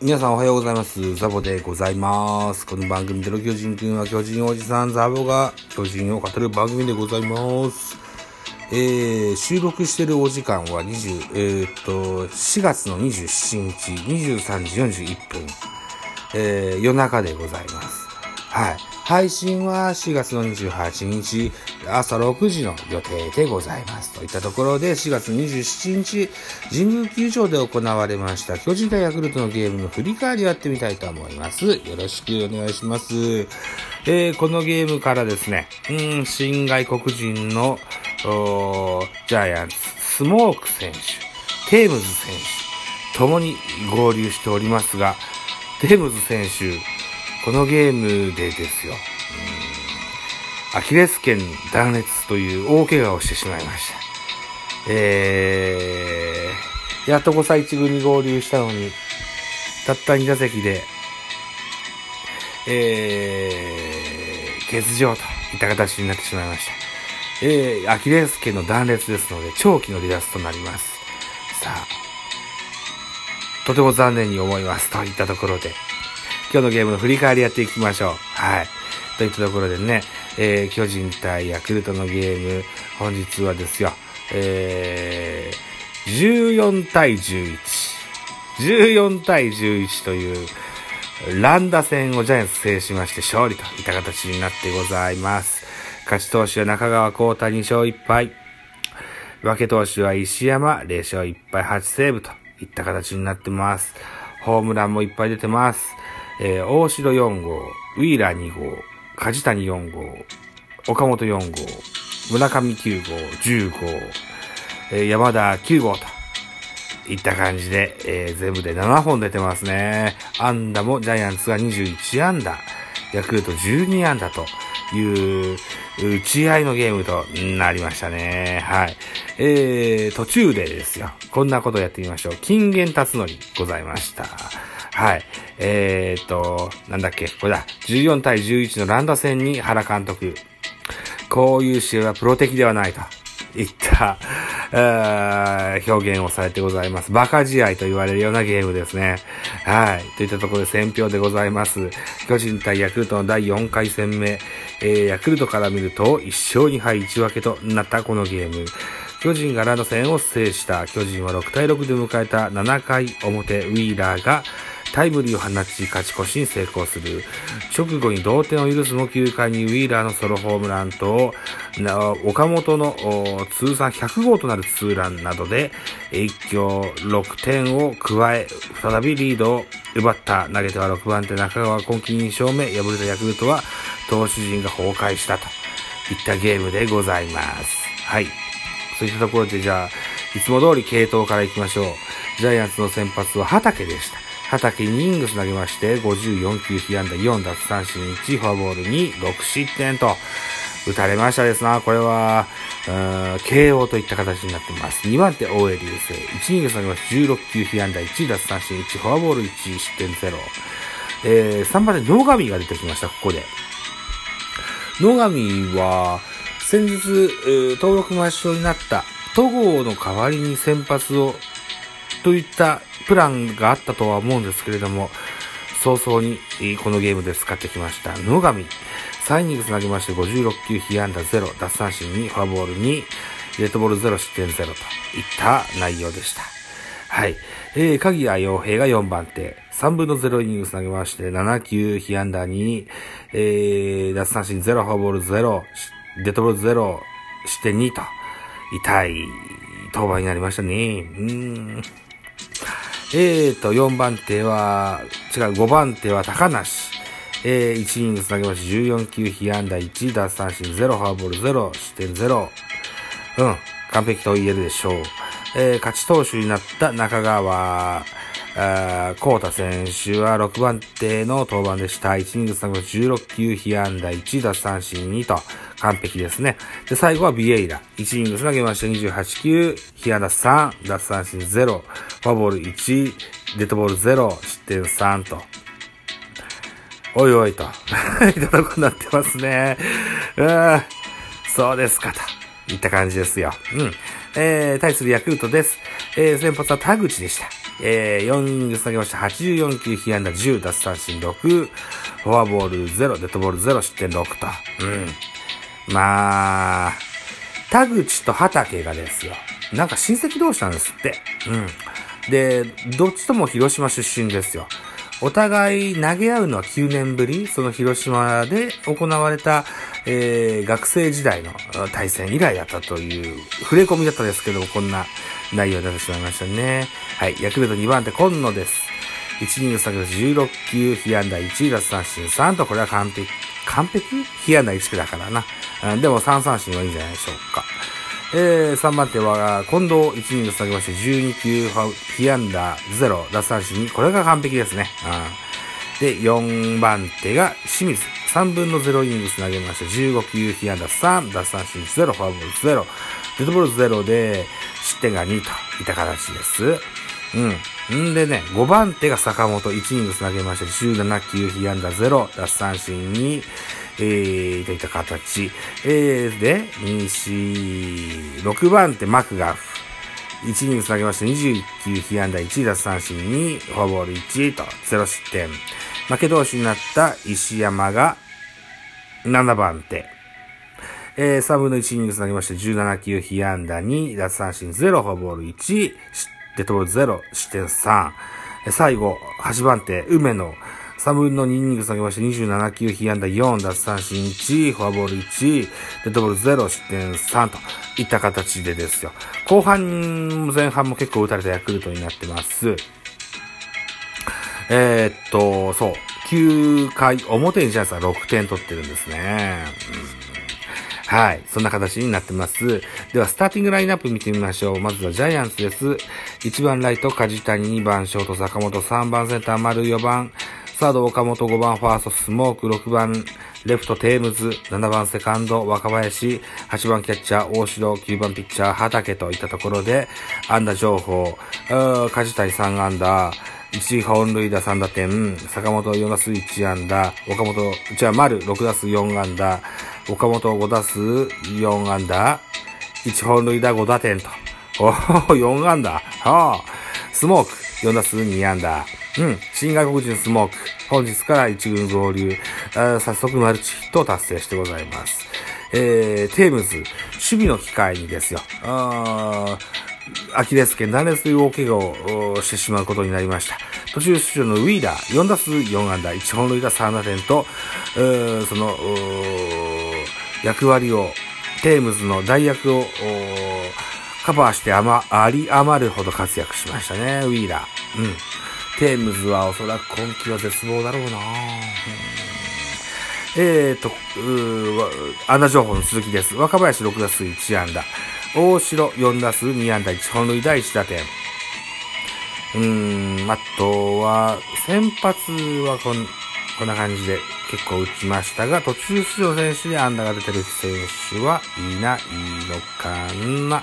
皆さんおはようございます。ザボでございます。この番組での巨人くんは巨人おじさんザボが巨人を語る番組でございます。えー、収録してるお時間は20、えーっと、4月の27日23時41分、えー、夜中でございます。はい。配信は4月の28日朝6時の予定でございます。といったところで4月27日神宮球場で行われました巨人対ヤクルトのゲームの振り返りをやってみたいと思います。よろしくお願いします。えー、このゲームからですね、うん、新外国人のジャイアンツ、スモーク選手、テームズ選手、ともに合流しておりますが、テームズ選手、このゲームでですよ、アキレス腱断裂という大怪我をしてしまいました。えー、やっと5歳1軍に合流したのに、たった2打席で、えー、欠場といった形になってしまいました。えー、アキレス腱の断裂ですので、長期の離脱となります。さあ、とても残念に思います。といったところで、今日のゲームの振り返りやっていきましょう。はい。といったところでね、えー、巨人対ヤクルトのゲーム、本日はですよ、えー、14対11。14対11という、乱打戦をジャイアンツ制しまして勝利といった形になってございます。勝ち投手は中川幸太2勝1敗。分け投手は石山0勝1敗8セーブといった形になってます。ホームランもいっぱい出てます。えー、大城4号、ウィーラー2号、梶谷4号、岡本4号、村上9号、10号、えー、山田9号といった感じで、えー、全部で7本出てますね。安打もジャイアンツが21安打、ヤクルト12安打という、打ち合いのゲームとなりましたね。はい。えー、途中でですよ。こんなことをやってみましょう。金言辰則ございました。はい。えー、っと、なんだっけ、これだ。14対11のランダ戦に原監督。こういう試合はプロ的ではないと。いった、表現をされてございます。バカ試合と言われるようなゲームですね。はい。といったところで選票でございます。巨人対ヤクルトの第4回戦目。えー、ヤクルトから見ると1勝2敗1分けとなったこのゲーム。巨人がランド戦を制した巨人は6対6で迎えた7回表ウィーラーがタイムリーを放ち勝ち越しに成功する。直後に同点を許すも9回にウィーラーのソロホームランと、岡本の通算100号となるツーランなどで一挙6点を加え、再びリードを奪った投げては6番手中川今季2勝目、敗れたヤクルトは投手陣が崩壊したといったゲームでございます。はい。そういったところでじゃあ、いつも通り系統から行きましょう。ジャイアンツの先発は畑でした。畑イングス投げまして、54球被安打4奪三振1、フォアボール2、6失点と、打たれましたですな。これは、KO といった形になってます。2番手、大江流星。1イニングス投げまして、16球被安打1、奪三振1、フォアボール1、失点0。えー、3番手、野上が出てきました、ここで。野上は、先日、登録抹消になった戸郷の代わりに先発をといったプランがあったとは思うんですけれども、早々にこのゲームで使ってきました。野上、3イニングつなぎまして56球被安打0、奪三振2、フォアボール2、レッドボール0、失点0といった内容でした。はい。えー、鍵谷洋平が4番手。3分の0イニングつなげまして、7球被安打2、えー、奪三振0、フォアボール0、デッドボール0、失点2と、痛い登板になりましたね。うん。えーと、4番手は、違う、5番手は高梨。えー、1イニングつなげまして、14球被安打1、奪三振0、フォアボール0、失点0。うん、完璧と言えるでしょう。えー、勝ち投手になった中川、あコータ選手は6番手の登板でした。1イニングつなげまして、16球被安打1、奪三振2と、完璧ですね。で、最後はビエイラ。1イニングつなげまして28球、被安打3、奪三振0、フォアボール1、デッドボール0、失点3と。おいおいと。いたとこになってますね。うん。そうですかと。いった感じですよ。うん。えー、対するヤクルトです。えー、先発は田口でした。えー、4イニング投げました。84球、被安打10、奪三振6、フォアボール0、デッドボール0、失点6と。うん。まあ、田口と畑がですよ。なんか親戚同士なんですって。うん。で、どっちとも広島出身ですよ。お互い投げ合うのは9年ぶり、その広島で行われた、えー、学生時代の対戦以来だったという、触れ込みだったですけども、こんな内容になってしまいましたね。はい、ヤクルト2番手、今野です。1イニング先です16球、被安打1、奪三振3と、これは完璧、完璧？被安打1区だからな。でも3三振はいいんじゃないでしょうか。えー、3番手は、近藤1イニング下げまして、12球、被安打0、奪三振2。これが完璧ですね。うん。で、4番手が清水。3分の0イニング投げまして、15球、被安打3、奪三振0、フォアボール0、デッドボール0で、失点が2といった形です。うん。んでね、5番手が坂本1イニング投げまして、17球、被安打0、奪三振2、えー、といった形。えー、で、2、4、6番手マクガフ。1イニング投げまして21球被安打1奪三振2、フォアボール1と0失点。負け投手になった石山が7番手。えー、3分の1イニング投げまして17球被安打2、奪三振0、フォアボール1、デッドボール0、失点3。最後、8番手、梅野。3分の2イニング下げまして27球、被安打4、奪三振1、フォアボール1、デッドボール0、失点3といった形でですよ。後半、前半も結構打たれたヤクルトになってます。えー、っと、そう、9回表にジャイアンツは6点取ってるんですね。うん、はい。そんな形になってます。では、スターティングラインナップ見てみましょう。まずはジャイアンツです。1番ライト、梶谷、2番ショート、坂本、3番センター、丸、4番、サード岡本5番ファーストスモーク6番レフトテームズ7番セカンド若林8番キャッチャー大城9番ピッチャー畑といったところで安打情報梶谷3安打1本塁打3打点、坂本4打数1安打、岡本、じゃあ丸6打数4安打、岡本5打数4安打、1本塁打5打点と。おお、4安打。はあ。スモーク4打数2安打。うん。新外国人スモーク。本日から一軍合流。早速マルチヒットを達成してございます。えー、テームズ、守備の機会にですよ。アキレス腱断裂という大怪我をしてしまうことになりました。途中出場のウィーダー、4打数4安打、1本塁打3打点と、その、役割を、テームズの代役を、カバーしてあま、あり余るほど活躍しましたね、ウィーラー。うん。テームズはおそらく今季は絶望だろうな、うん、えーと、安打情報の続きです。若林6打数1安打。大城4打数2安打1本塁打1打点。うーん、あとは、先発はこんこんな感じで結構打ちましたが、途中出場選手に安打が出てる選手はいないのかな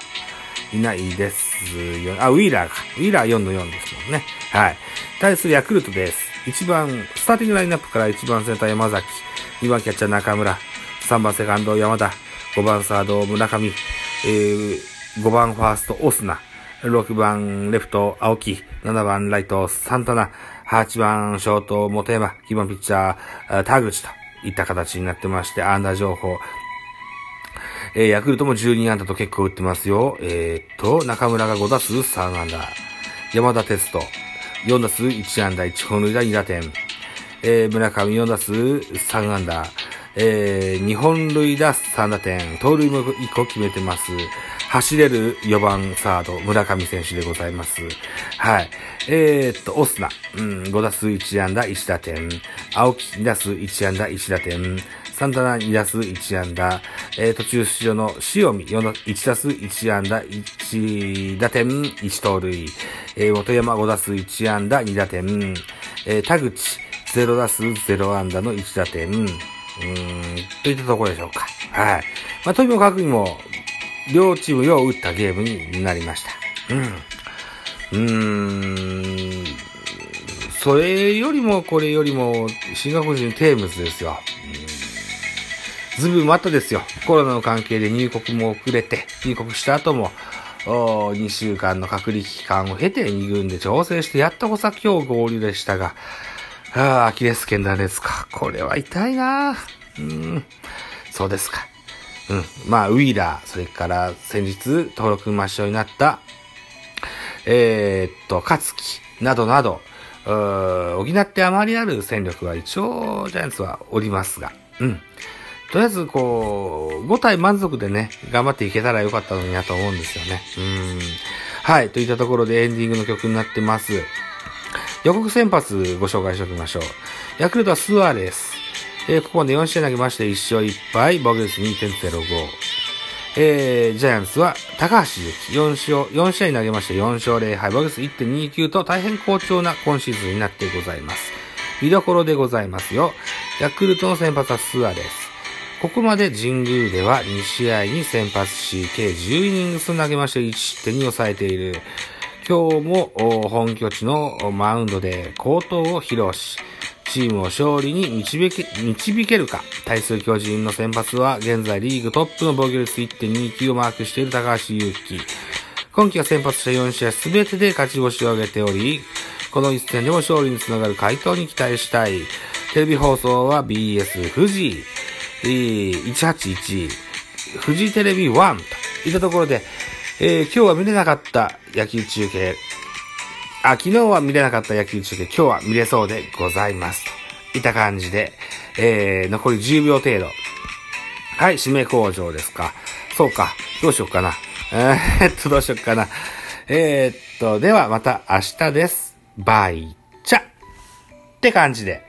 いないですよ。あ、ウィーラーか。ウィーラー4の4ですもんね。はい。対するヤクルトです。1番、スターティングラインナップから1番センター山崎、2番キャッチャー中村、3番セカンド山田、5番サード村上、えー、5番ファーストオスナ、6番レフト青木、7番ライトサンタナ、8番ショート本山、9番ピッチャー田口といった形になってまして、アンダー情報、えー、ヤクルトも12安打と結構打ってますよ。えー、っと、中村が5打数3安打。山田哲人、4打数1安打、1本塁打2打点。えー、村上4打数3安打。えー、2本塁打3打点。盗塁も1個決めてます。走れる4番サード、村上選手でございます。はい。えー、っと、オスナ、うん、5打数1安打1打点。青木2打数1安打1打点。サンタナ2打数1安打、えー、途中出場の塩見4打1打数1安打1打点1盗塁、えー、元山5打数1安打2打点、えー、田口0打数0安打の1打点、うーん、といったところでしょうか。はい。まあ、とにもかくにも、両チームよう打ったゲームになりました。うん。うーん。それよりもこれよりも、シンガポール人テームズですよ。ずぶんまたですよ。コロナの関係で入国も遅れて、入国した後も、2週間の隔離期間を経て2軍で調整してやっとこさ今日合流でしたが、ああ、アキレス腱断ですか。これは痛いなうん。そうですか。うん。まあ、ウィーラー、それから先日登録抹消になった、えー、っと、勝木などなど、うー補ってあまりある戦力は一応ジャイアンツはおりますが、うん。とりあえず、こう、5体満足でね、頑張っていけたらよかったのになと思うんですよね。うん。はい。といったところでエンディングの曲になってます。予告先発ご紹介しておきましょう。ヤクルトはスアレス。えー、ここまで4試合投げまして1勝1敗、防御率2.05。えー、ジャイアンツは高橋由紀4勝、4試合投げまして4勝0敗、防御率1.29と大変好調な今シーズンになってございます。見どころでございますよ。ヤクルトの先発はスアレス。ここまで神宮では2試合に先発し、計10イニングス投げまして1失点に抑えている。今日も本拠地のマウンドで好投を披露し、チームを勝利に導け導けるか。対する巨人の先発は現在リーグトップの防御率1.29をマークしている高橋祐希。今季は先発した4試合すべてで勝ち星を挙げており、この一戦でも勝利につながる回答に期待したい。テレビ放送は BS 富士、181、富士テレビ1といったところで、えー、今日は見れなかった野球中継、あ、昨日は見れなかった野球中継、今日は見れそうでございます。といった感じで、えー、残り10秒程度。はい、締め工場ですか。そうか、どうしよっかな。えー、っと、どうしよっかな。えー、っと、ではまた明日です。バイチャって感じで。